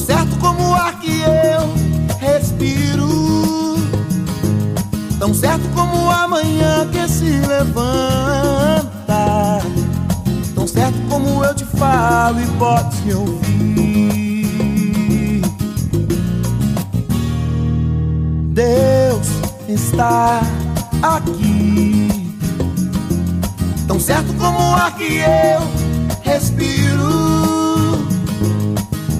Certo como o ar que eu respiro. Tão certo como a manhã que se levanta. Tão certo como eu te falo e podes me ouvir. Deus está aqui. Tão certo como o ar que eu respiro.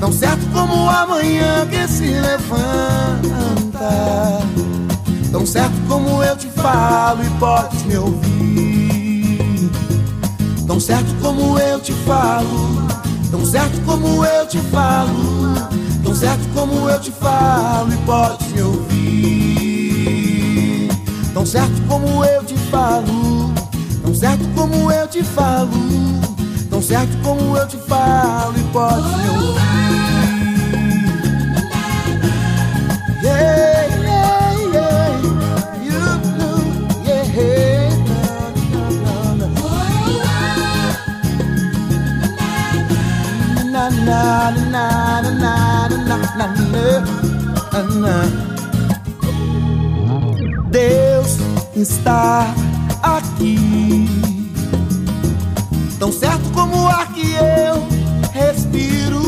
Tão certo como a manhã que se levanta. Tão certo como eu te falo e podes me ouvir. Tão certo como eu te falo. Tão certo como eu te falo. Tão certo como eu te falo e podes me ouvir. Tão certo como eu te falo. Tão certo como eu te falo tão certo como eu te falo e pode me ouvir. Deus está aqui Tão certo como o ar que eu respiro.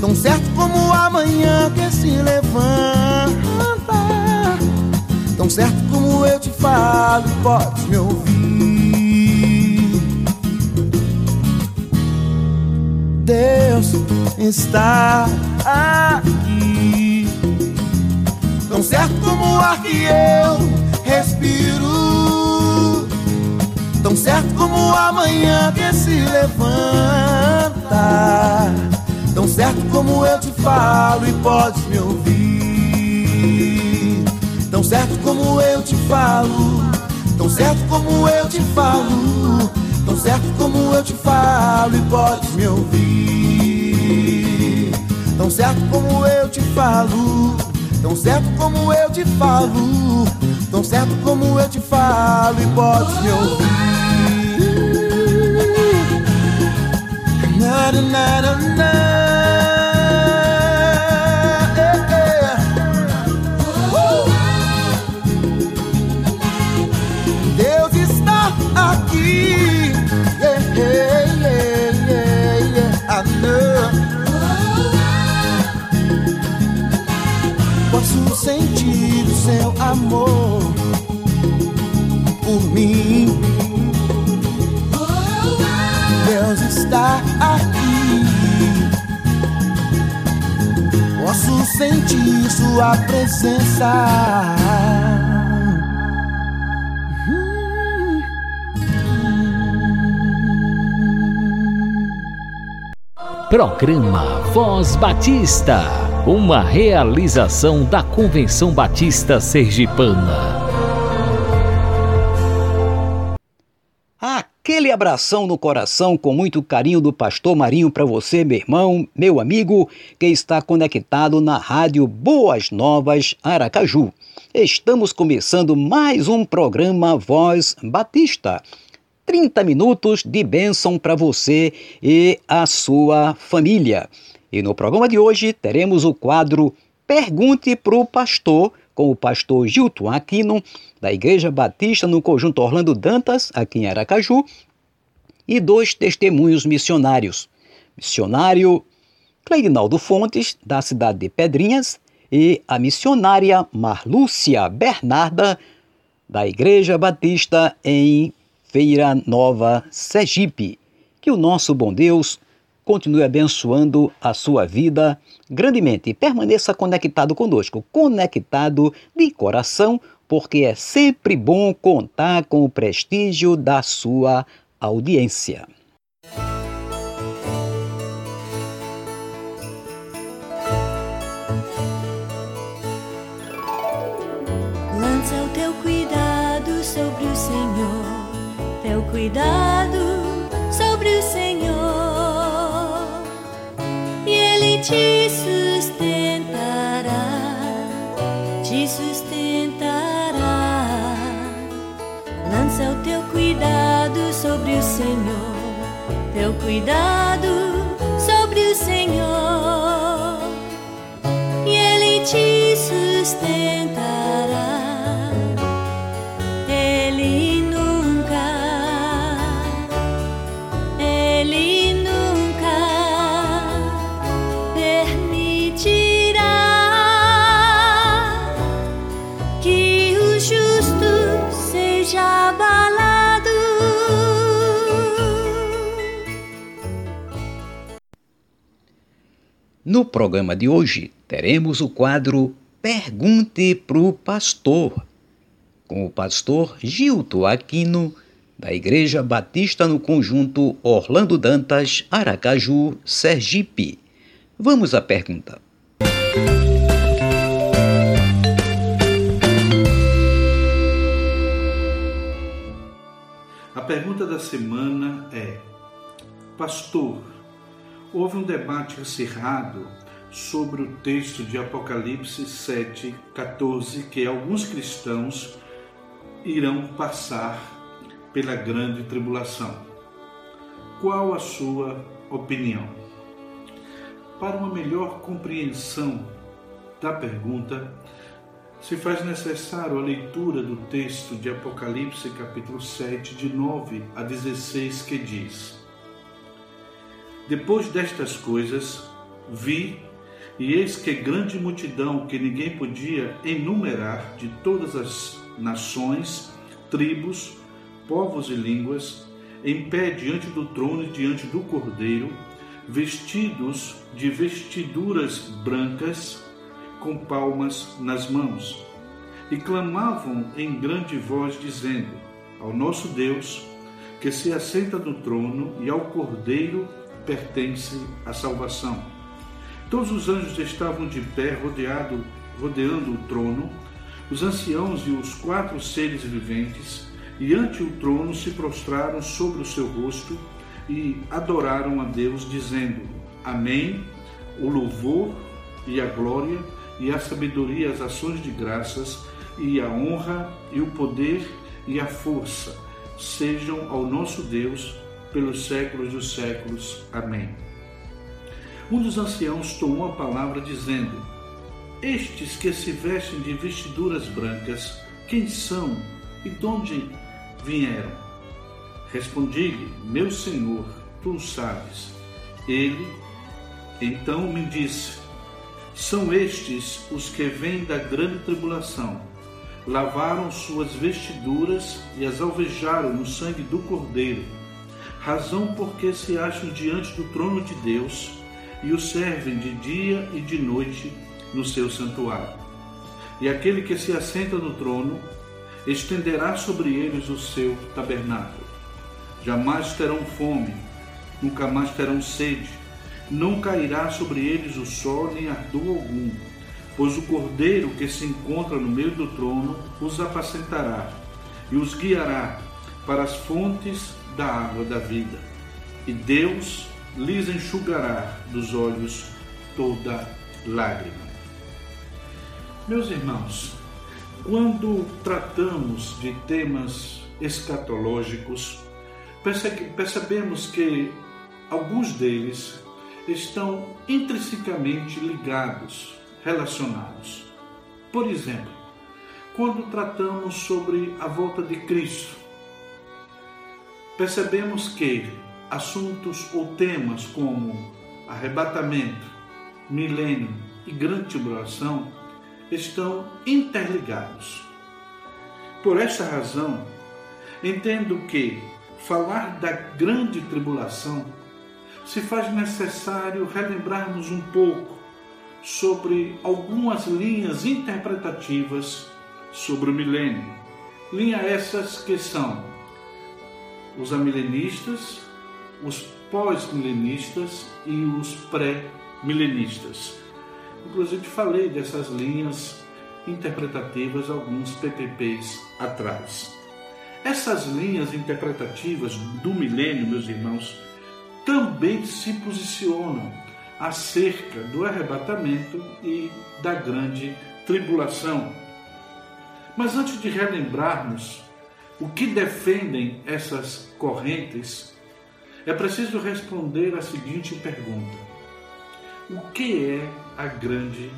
Tão certo como a manhã que se levanta. Tão certo como eu te falo, podes me ouvir. Deus está aqui. Tão certo como o ar que eu respiro. Tão certo como a manhã que se levanta. Tão certo como eu te falo e podes me ouvir. Tão certo como eu te falo. Tão certo como eu te falo. Tão certo como eu te falo e podes me ouvir. Tão certo como eu te falo. Tão certo como eu te falo. Tão certo como eu te falo e podes me ouvir. na na na na seu amor por mim. Deus está aqui. Posso sentir Sua presença. Programa Voz Batista, uma realização da Convenção Batista Sergipana. Aquele abração no coração com muito carinho do Pastor Marinho para você, meu irmão, meu amigo, que está conectado na rádio Boas Novas Aracaju. Estamos começando mais um programa Voz Batista. 30 minutos de bênção para você e a sua família. E no programa de hoje teremos o quadro Pergunte para o Pastor, com o pastor Gilton Aquino, da Igreja Batista no Conjunto Orlando Dantas, aqui em Aracaju, e dois testemunhos missionários. Missionário Cleidinaldo Fontes, da cidade de Pedrinhas, e a missionária Marlúcia Bernarda, da Igreja Batista em Feira Nova Sergipe. Que o nosso bom Deus continue abençoando a sua vida grandemente. Permaneça conectado conosco, conectado de coração, porque é sempre bom contar com o prestígio da sua audiência. Lança o teu cuidado sobre o Senhor, teu cuidado sobre o Senhor, sobre o Senhor, teu cuidado sobre o Senhor, e Ele te sustentará. No programa de hoje, teremos o quadro Pergunte pro Pastor, com o pastor Gilto Aquino, da Igreja Batista no Conjunto Orlando Dantas, Aracaju, Sergipe. Vamos à pergunta. A pergunta da semana é: Pastor, houve um debate acirrado sobre o texto de Apocalipse 7, 14, que alguns cristãos irão passar pela grande tribulação. Qual a sua opinião? Para uma melhor compreensão da pergunta, se faz necessário a leitura do texto de Apocalipse, capítulo 7, de 9 a 16, que diz: depois destas coisas, vi, e eis que grande multidão que ninguém podia enumerar de todas as nações, tribos, povos e línguas, em pé diante do trono e diante do cordeiro, vestidos de vestiduras brancas, com palmas nas mãos, e clamavam em grande voz, dizendo: Ao nosso Deus, que se assenta no trono, e ao cordeiro pertence a salvação. Todos os anjos estavam de pé, rodeado, rodeando o trono, os anciãos e os quatro seres viventes, e ante o trono se prostraram sobre o seu rosto e adoraram a Deus, dizendo: Amém. O louvor e a glória e a sabedoria, as ações de graças e a honra e o poder e a força sejam ao nosso Deus pelos séculos dos séculos. Amém. Um dos anciãos tomou a palavra, dizendo: Estes que se vestem de vestiduras brancas, quem são e de onde vieram? Respondi-lhe: Meu senhor, tu sabes. Ele então me disse: São estes os que vêm da grande tribulação. Lavaram suas vestiduras e as alvejaram no sangue do Cordeiro razão porque se acham diante do trono de Deus e o servem de dia e de noite no seu santuário. E aquele que se assenta no trono estenderá sobre eles o seu tabernáculo. Jamais terão fome, nunca mais terão sede, não cairá sobre eles o sol nem ardor algum, pois o cordeiro que se encontra no meio do trono os apacentará e os guiará para as fontes da água da vida, e Deus lhes enxugará dos olhos toda lágrima. Meus irmãos, quando tratamos de temas escatológicos, percebemos que alguns deles estão intrinsecamente ligados, relacionados. Por exemplo, quando tratamos sobre a volta de Cristo, percebemos que assuntos ou temas como arrebatamento, milênio e grande tribulação estão interligados. Por esta razão, Entendo que falar da grande tribulação se faz necessário relembrarmos um pouco sobre algumas linhas interpretativas sobre o milênio. Linha essas que são os amilenistas, os pós-milenistas e os pré-milenistas. Inclusive falei dessas linhas interpretativas alguns PPPs atrás. Essas linhas interpretativas do milênio, meus irmãos, também se posicionam acerca do arrebatamento e da grande tribulação. Mas antes de relembrarmos o que defendem essas correntes, é preciso responder a seguinte pergunta: O que é a grande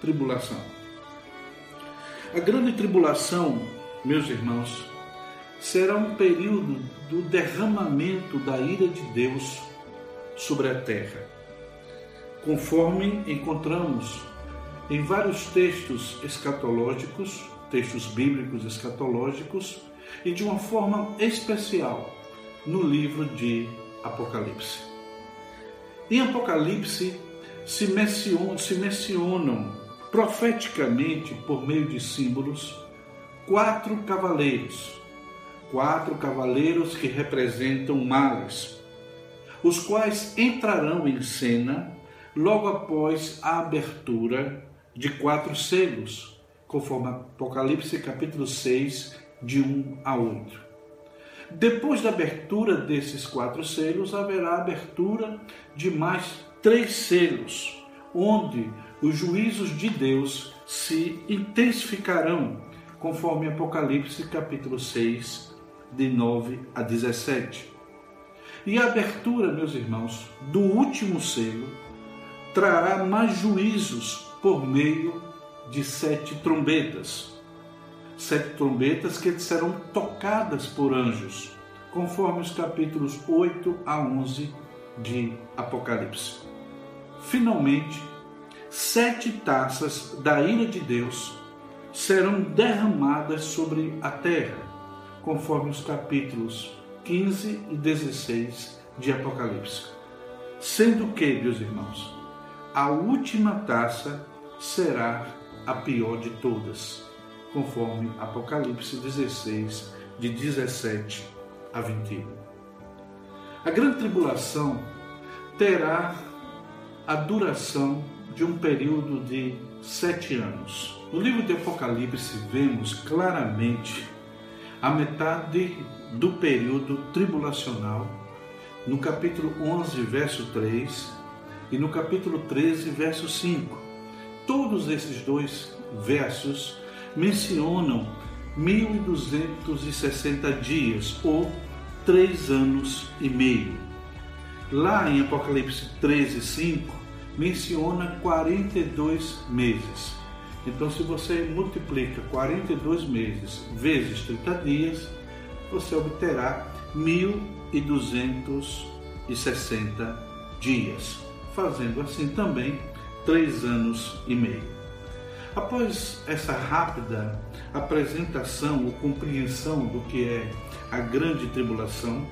tribulação? A grande tribulação, meus irmãos, será um período do derramamento da ira de Deus sobre a terra, conforme encontramos em vários textos escatológicos, textos bíblicos escatológicos, e de uma forma especial no livro de Apocalipse. Em Apocalipse se mencionam, se mencionam profeticamente, por meio de símbolos, quatro cavaleiros quatro cavaleiros que representam males, os quais entrarão em cena logo após a abertura de quatro selos, conforme Apocalipse capítulo 6, de 1 a 8. Depois da abertura desses quatro selos, haverá abertura de mais três selos, onde os juízos de Deus se intensificarão, conforme Apocalipse capítulo 6, de 9 a 17. E a abertura, meus irmãos, do último selo trará mais juízos por meio de sete trombetas. Sete trombetas que serão tocadas por anjos, conforme os capítulos 8 a 11 de Apocalipse. Finalmente, sete taças da ira de Deus serão derramadas sobre a terra conforme os capítulos 15 e 16 de Apocalipse. Sendo que, meus irmãos, a última taça será a pior de todas, conforme Apocalipse 16, de 17 a 21. A grande tribulação terá a duração de um período de sete anos. No livro de Apocalipse, vemos claramente a metade do período tribulacional, no capítulo 11, verso 3 e no capítulo 13, verso 5. Todos esses dois versos mencionam 1260 dias ou três anos e meio. Lá em Apocalipse 13, 5, menciona 42 meses. Então, se você multiplica 42 meses vezes 30 dias, você obterá 1.260 dias, fazendo assim também três anos e meio. Após essa rápida apresentação ou compreensão do que é a grande tribulação,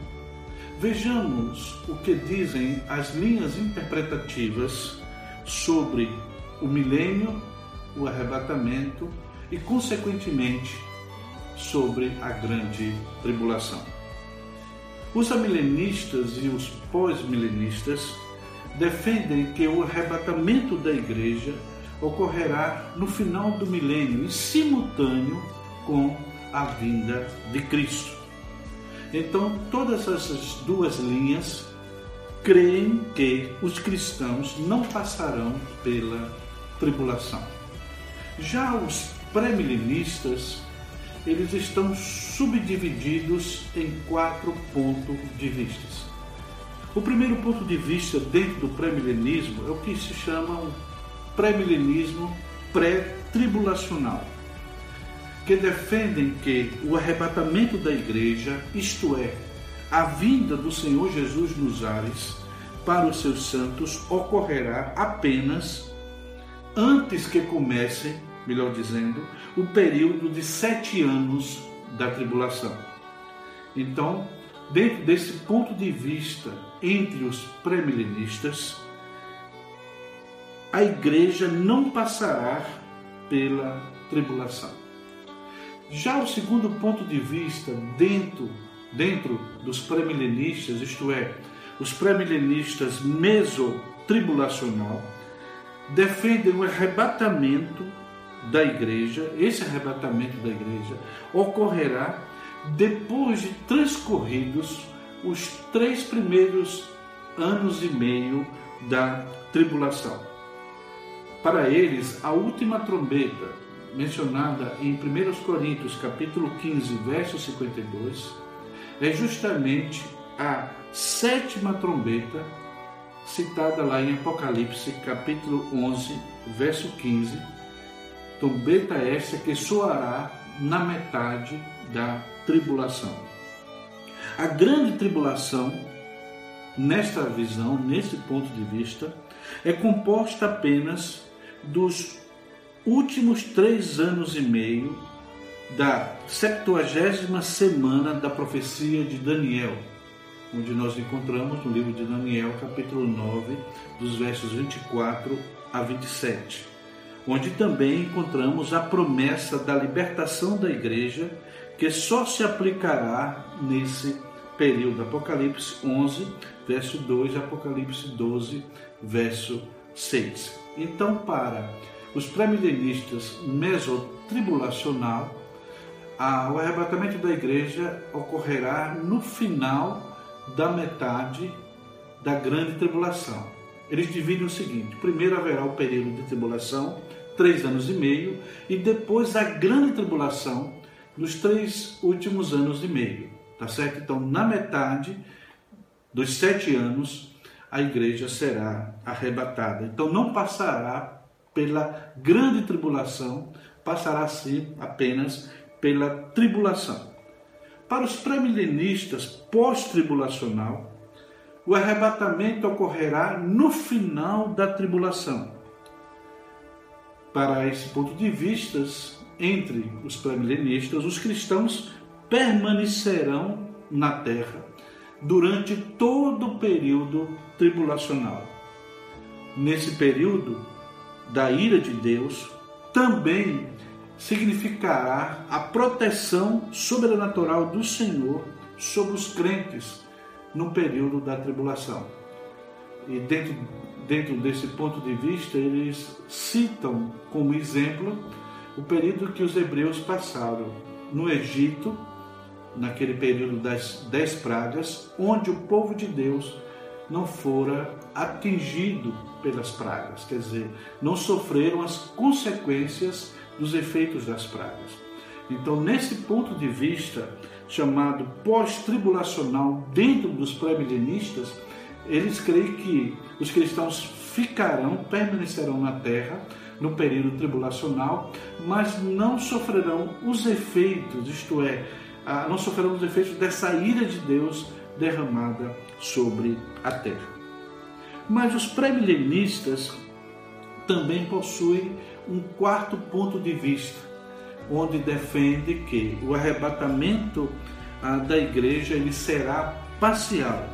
vejamos o que dizem as linhas interpretativas sobre o milênio o arrebatamento e, consequentemente, sobre a grande tribulação. Os amilenistas e os pós-milenistas defendem que o arrebatamento da igreja ocorrerá no final do milênio e simultâneo com a vinda de Cristo. Então, todas essas duas linhas creem que os cristãos não passarão pela tribulação. Já os pré-milenistas, eles estão subdivididos em quatro pontos de vista. O primeiro ponto de vista dentro do pré-milenismo é o que se chama o pré-milenismo pré-tribulacional, que defendem que o arrebatamento da igreja, isto é, a vinda do Senhor Jesus nos ares para os seus santos, ocorrerá apenas antes que comece melhor dizendo, o período de sete anos da tribulação. Então, dentro desse ponto de vista entre os pré-milenistas, a igreja não passará pela tribulação. Já o segundo ponto de vista dentro, dentro dos pré-milenistas, isto é, os pré-milenistas mesotribulacional, defendem o arrebatamento da igreja, esse arrebatamento da igreja ocorrerá depois de transcorridos os três primeiros anos e meio da tribulação. Para eles, a última trombeta, mencionada em 1 Coríntios capítulo 15, verso 52, é justamente a sétima trombeta citada lá em Apocalipse capítulo 11, verso 15. Trombeta esta que soará na metade da tribulação. A grande tribulação, nesta visão, nesse ponto de vista, é composta apenas dos últimos três anos e meio da septuagésima semana da profecia de Daniel, onde nós encontramos no livro de Daniel, capítulo 9, dos versos 24 a 27, onde também encontramos a promessa da libertação da igreja, que só se aplicará nesse período. Apocalipse 11, verso 2, Apocalipse 12, verso 6. Então, para os pré-milenistas mesotribulacional, o arrebatamento da igreja ocorrerá no final da metade da grande tribulação. Eles dividem o seguinte: primeiro haverá o período de tribulação, três anos e meio, e depois a grande tribulação, nos três últimos anos e meio. Tá certo? Então, na metade dos sete anos, a igreja será arrebatada. Então, não passará pela grande tribulação, passará sim apenas pela tribulação. Para os pré-milenistas pós-tribulacional, o arrebatamento ocorrerá no final da tribulação. Para esse ponto de vista, entre os pré-milenistas, os cristãos permanecerão na terra durante todo o período tribulacional. Nesse período, da ira de Deus também significará a proteção sobrenatural do Senhor sobre os crentes no período da tribulação. E dentro, dentro desse ponto de vista, eles citam como exemplo o período que os hebreus passaram no Egito, naquele período das dez pragas, onde o povo de Deus não fora atingido pelas pragas, quer dizer, não sofreram as consequências dos efeitos das pragas. Então, nesse ponto de vista, chamado pós-tribulacional, dentro dos pré-milenistas, eles creem que os cristãos ficarão, permanecerão na terra no período tribulacional, mas não sofrerão os efeitos, isto é, não sofrerão os efeitos dessa ira de Deus derramada sobre a terra. Mas os pré-milenistas também possuem um quarto ponto de vista, onde defende que o arrebatamento ah, da igreja ele será parcial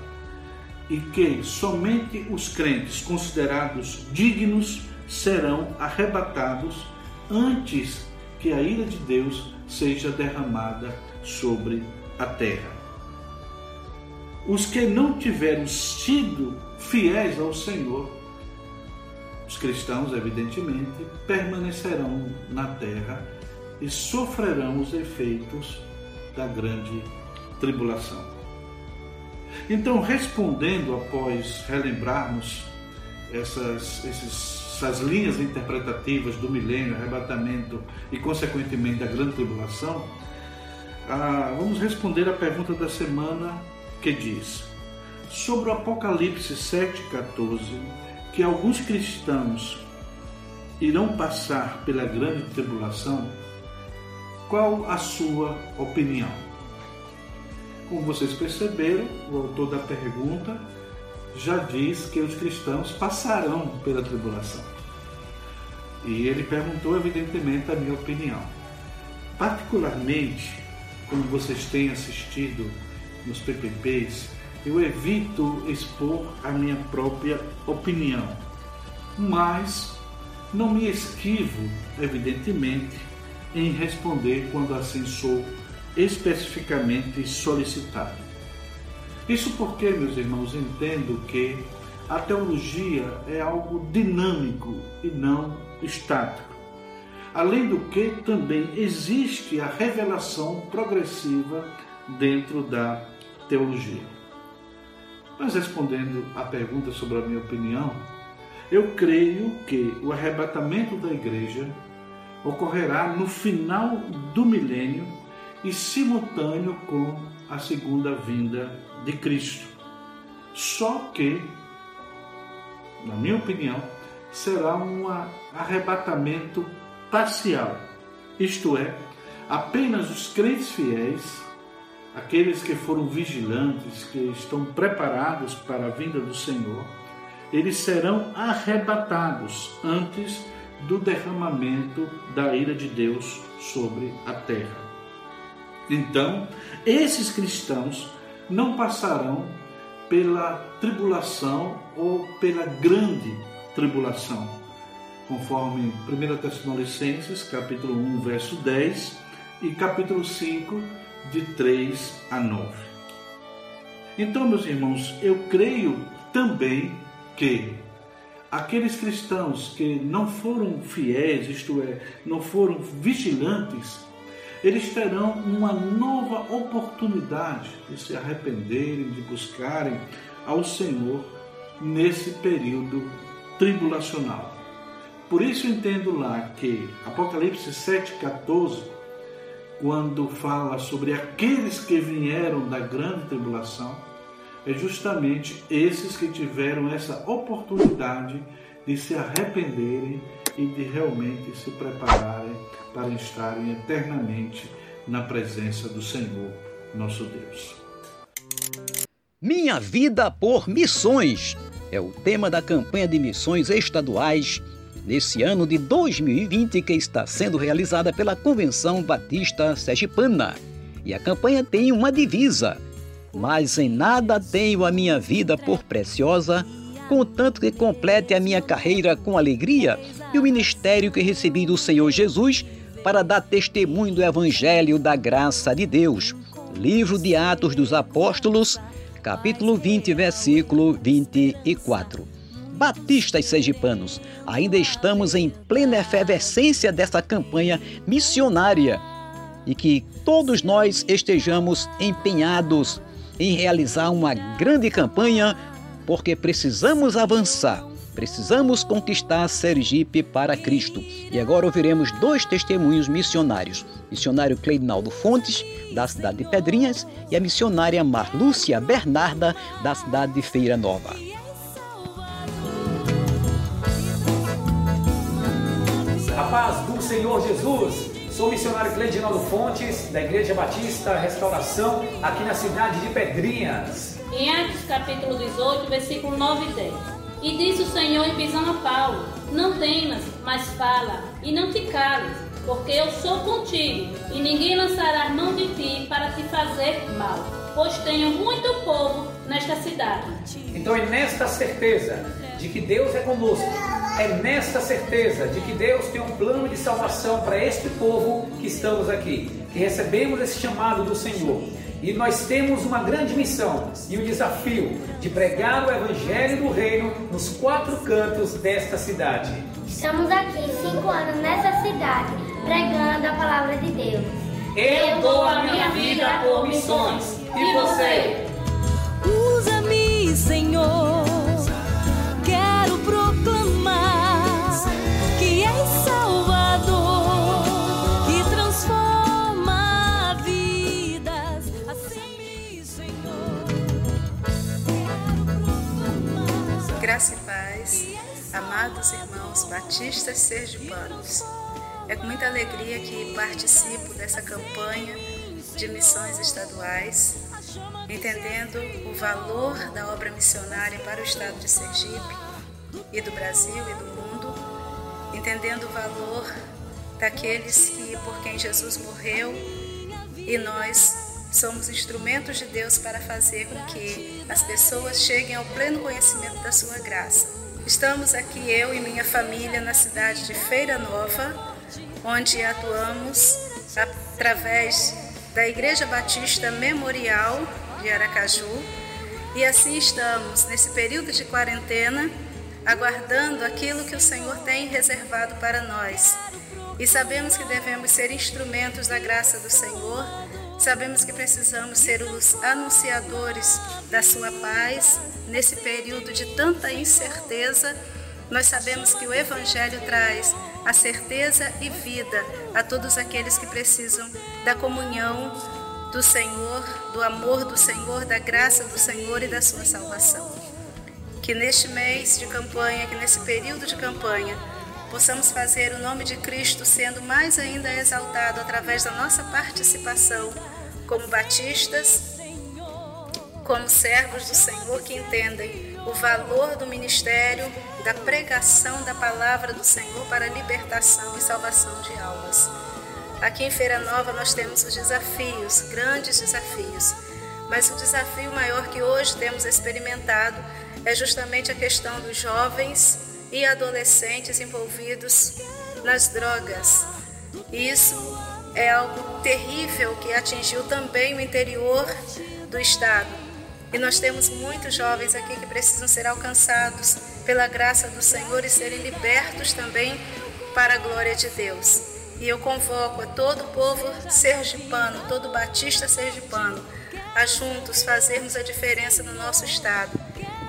e que somente os crentes considerados dignos serão arrebatados antes que a ira de Deus seja derramada sobre a terra. Os que não tiveram sido fiéis ao Senhor, os cristãos, evidentemente, permanecerão na terra e sofrerão os efeitos da grande tribulação. Então, respondendo após relembrarmos essas, esses, essas linhas interpretativas do milênio, arrebatamento e, consequentemente, da grande tribulação, ah, vamos responder a pergunta da semana que diz sobre o Apocalipse 7,14 que alguns cristãos irão passar pela grande tribulação, qual a sua opinião? Como vocês perceberam, o autor da pergunta já diz que os cristãos passarão pela tribulação. E ele perguntou, evidentemente, a minha opinião. Particularmente, como vocês têm assistido nos PPPs, eu evito expor a minha própria opinião, mas não me esquivo, evidentemente, em responder quando assim sou especificamente solicitado. Isso porque, meus irmãos, entendo que a teologia é algo dinâmico e não estático. Além do que, também existe a revelação progressiva dentro da teologia. Mas respondendo à pergunta sobre a minha opinião, eu creio que o arrebatamento da igreja ocorrerá no final do milênio e simultâneo com a segunda vinda de Cristo. Só que, na minha opinião, será um arrebatamento parcial, isto é, apenas os crentes fiéis, aqueles que foram vigilantes, que estão preparados para a vinda do Senhor, eles serão arrebatados antes do derramamento da ira de Deus sobre a terra. Então, esses cristãos não passarão pela tribulação ou pela grande tribulação, conforme 1 Tessalonicenses, capítulo 1, verso 10 e capítulo 5, de 3 a 9. Então, meus irmãos, eu creio também que aqueles cristãos que não foram fiéis, isto é, não foram vigilantes, eles terão uma nova oportunidade de se arrependerem, de buscarem ao Senhor nesse período tribulacional. Por isso entendo lá que Apocalipse 7,14, quando fala sobre aqueles que vieram da grande tribulação, é justamente esses que tiveram essa oportunidade de se arrependerem e de realmente se prepararem para estarem eternamente na presença do Senhor, nosso Deus. Minha vida por missões é o tema da campanha de missões estaduais nesse ano de 2020 que está sendo realizada pela Convenção Batista Sergipana. E a campanha tem uma divisa: Mas em nada tenho a minha vida por preciosa, contanto que complete a minha carreira com alegria e o ministério que recebi do Senhor Jesus para dar testemunho do Evangelho da graça de Deus. Livro de Atos dos Apóstolos, capítulo 20, versículo 24. Batistas sergipanos, ainda estamos em plena efervescência dessa campanha missionária e que todos nós estejamos empenhados em realizar uma grande campanha porque precisamos avançar Precisamos conquistar Sergipe para Cristo. E agora ouviremos dois testemunhos missionários: missionário Cleidinaldo Fontes, da cidade de Pedrinhas, e a missionária Marlúcia Bernarda, da cidade de Feira Nova. Senhor Jesus. Sou missionário Cleidinaldo Fontes, da Igreja Batista Restauração, aqui na cidade de Pedrinhas. Em Atos capítulo 18, versículo 9 e 10. E disse o Senhor em visão a Paulo: Não temas, mas fala, e não te cales, porque eu sou contigo, e ninguém lançará mão de ti para te fazer mal, pois tenho muito povo nesta cidade. Então é nesta certeza de que Deus é conosco, é nesta certeza de que Deus tem um plano de salvação para este povo que estamos aqui, que recebemos esse chamado do Senhor. E nós temos uma grande missão e um desafio de pregar o Evangelho do Reino nos quatro cantos desta cidade. Estamos aqui cinco anos nessa cidade, pregando a palavra de Deus. Eu dou a minha vida por missões. E você? Amados irmãos batistas sergipanos. É com muita alegria que participo dessa campanha de missões estaduais, entendendo o valor da obra missionária para o estado de Sergipe e do Brasil e do mundo, entendendo o valor daqueles que por quem Jesus morreu e nós somos instrumentos de Deus para fazer com que as pessoas cheguem ao pleno conhecimento da sua graça. Estamos aqui, eu e minha família, na cidade de Feira Nova, onde atuamos através da Igreja Batista Memorial de Aracaju. E assim estamos, nesse período de quarentena, aguardando aquilo que o Senhor tem reservado para nós. E sabemos que devemos ser instrumentos da graça do Senhor, sabemos que precisamos ser os anunciadores da Sua paz nesse período de tanta incerteza. Nós sabemos que o Evangelho traz a certeza e vida a todos aqueles que precisam da comunhão do Senhor, do amor do Senhor, da graça do Senhor e da sua salvação. Que neste mês de campanha, que nesse período de campanha, possamos fazer o nome de Cristo sendo mais ainda exaltado através da nossa participação como batistas, como servos do Senhor que entendem o valor do ministério, da pregação da palavra do Senhor para libertação e salvação de almas. Aqui em Feira Nova nós temos os desafios, grandes desafios, mas o desafio maior que hoje temos experimentado é justamente a questão dos jovens e adolescentes envolvidos nas drogas. Isso é algo terrível que atingiu também o interior do estado. E nós temos muitos jovens aqui que precisam ser alcançados pela graça do Senhor e serem libertos também para a glória de Deus. E eu convoco a todo o povo sergipano, todo batista sergipano, a juntos fazermos a diferença no nosso estado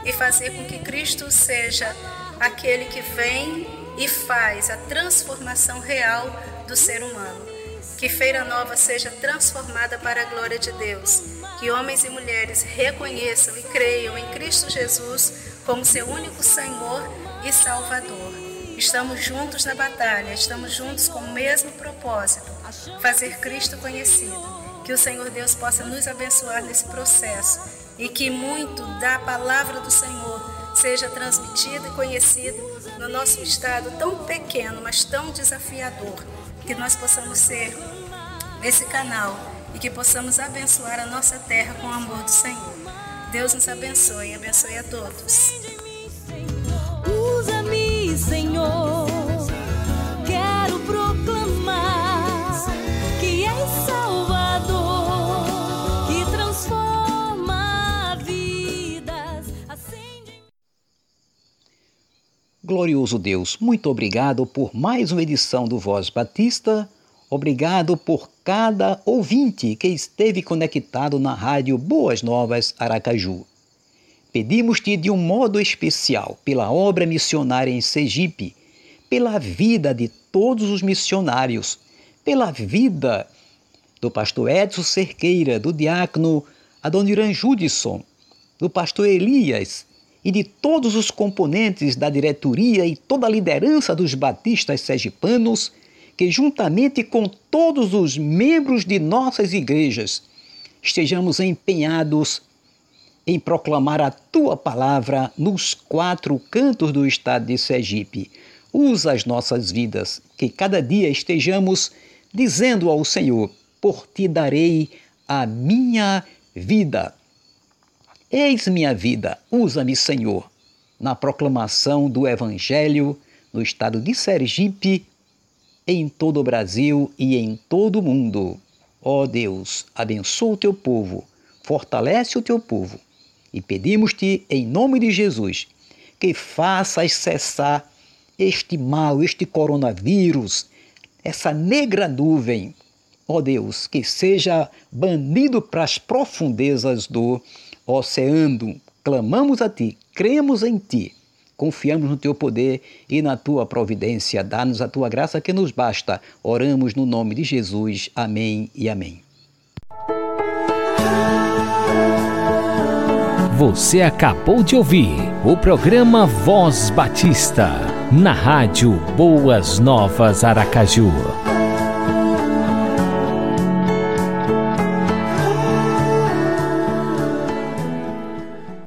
e fazer com que Cristo seja aquele que vem e faz a transformação real do ser humano. Que Feira Nova seja transformada para a glória de Deus. Que homens e mulheres reconheçam e creiam em Cristo Jesus como seu único Senhor e Salvador. Estamos juntos na batalha, estamos juntos com o mesmo propósito: fazer Cristo conhecido. Que o Senhor Deus possa nos abençoar nesse processo e que muito da palavra do Senhor seja transmitido e conhecido no nosso estado tão pequeno, mas tão desafiador, que nós possamos ser esse canal e que possamos abençoar a nossa terra com o amor do Senhor. Deus nos abençoe abençoe a todos. Usa-me, Senhor. Glorioso Deus, muito obrigado por mais uma edição do Voz Batista. Obrigado por cada ouvinte que esteve conectado na rádio Boas Novas Aracaju. Pedimos-te de um modo especial pela obra missionária em Sergipe, pela vida de todos os missionários, pela vida do pastor Edson Cerqueira, do diácono Adoniran Judson, do pastor Elias e de todos os componentes da diretoria e toda a liderança dos batistas sergipanos que, juntamente com todos os membros de nossas igrejas, estejamos empenhados em proclamar a tua palavra nos quatro cantos do estado de Sergipe. Usa as nossas vidas, que cada dia estejamos dizendo ao Senhor: Por ti darei a minha vida. Eis minha vida, usa-me, Senhor, na proclamação do Evangelho no estado de Sergipe em todo o Brasil e em todo o mundo. Ó Deus, abençoa o teu povo, fortalece o teu povo e pedimos-te, em nome de Jesus, que faças cessar este mal, este coronavírus, essa negra nuvem. Ó Deus, que seja banido para as profundezas do oceano. Clamamos a ti, cremos em ti Confiamos no teu poder e na tua providência. Dá-nos a tua graça que nos basta. Oramos no nome de Jesus. Amém e amém. Você acabou de ouvir o programa Voz Batista, na rádio Boas Novas Aracaju.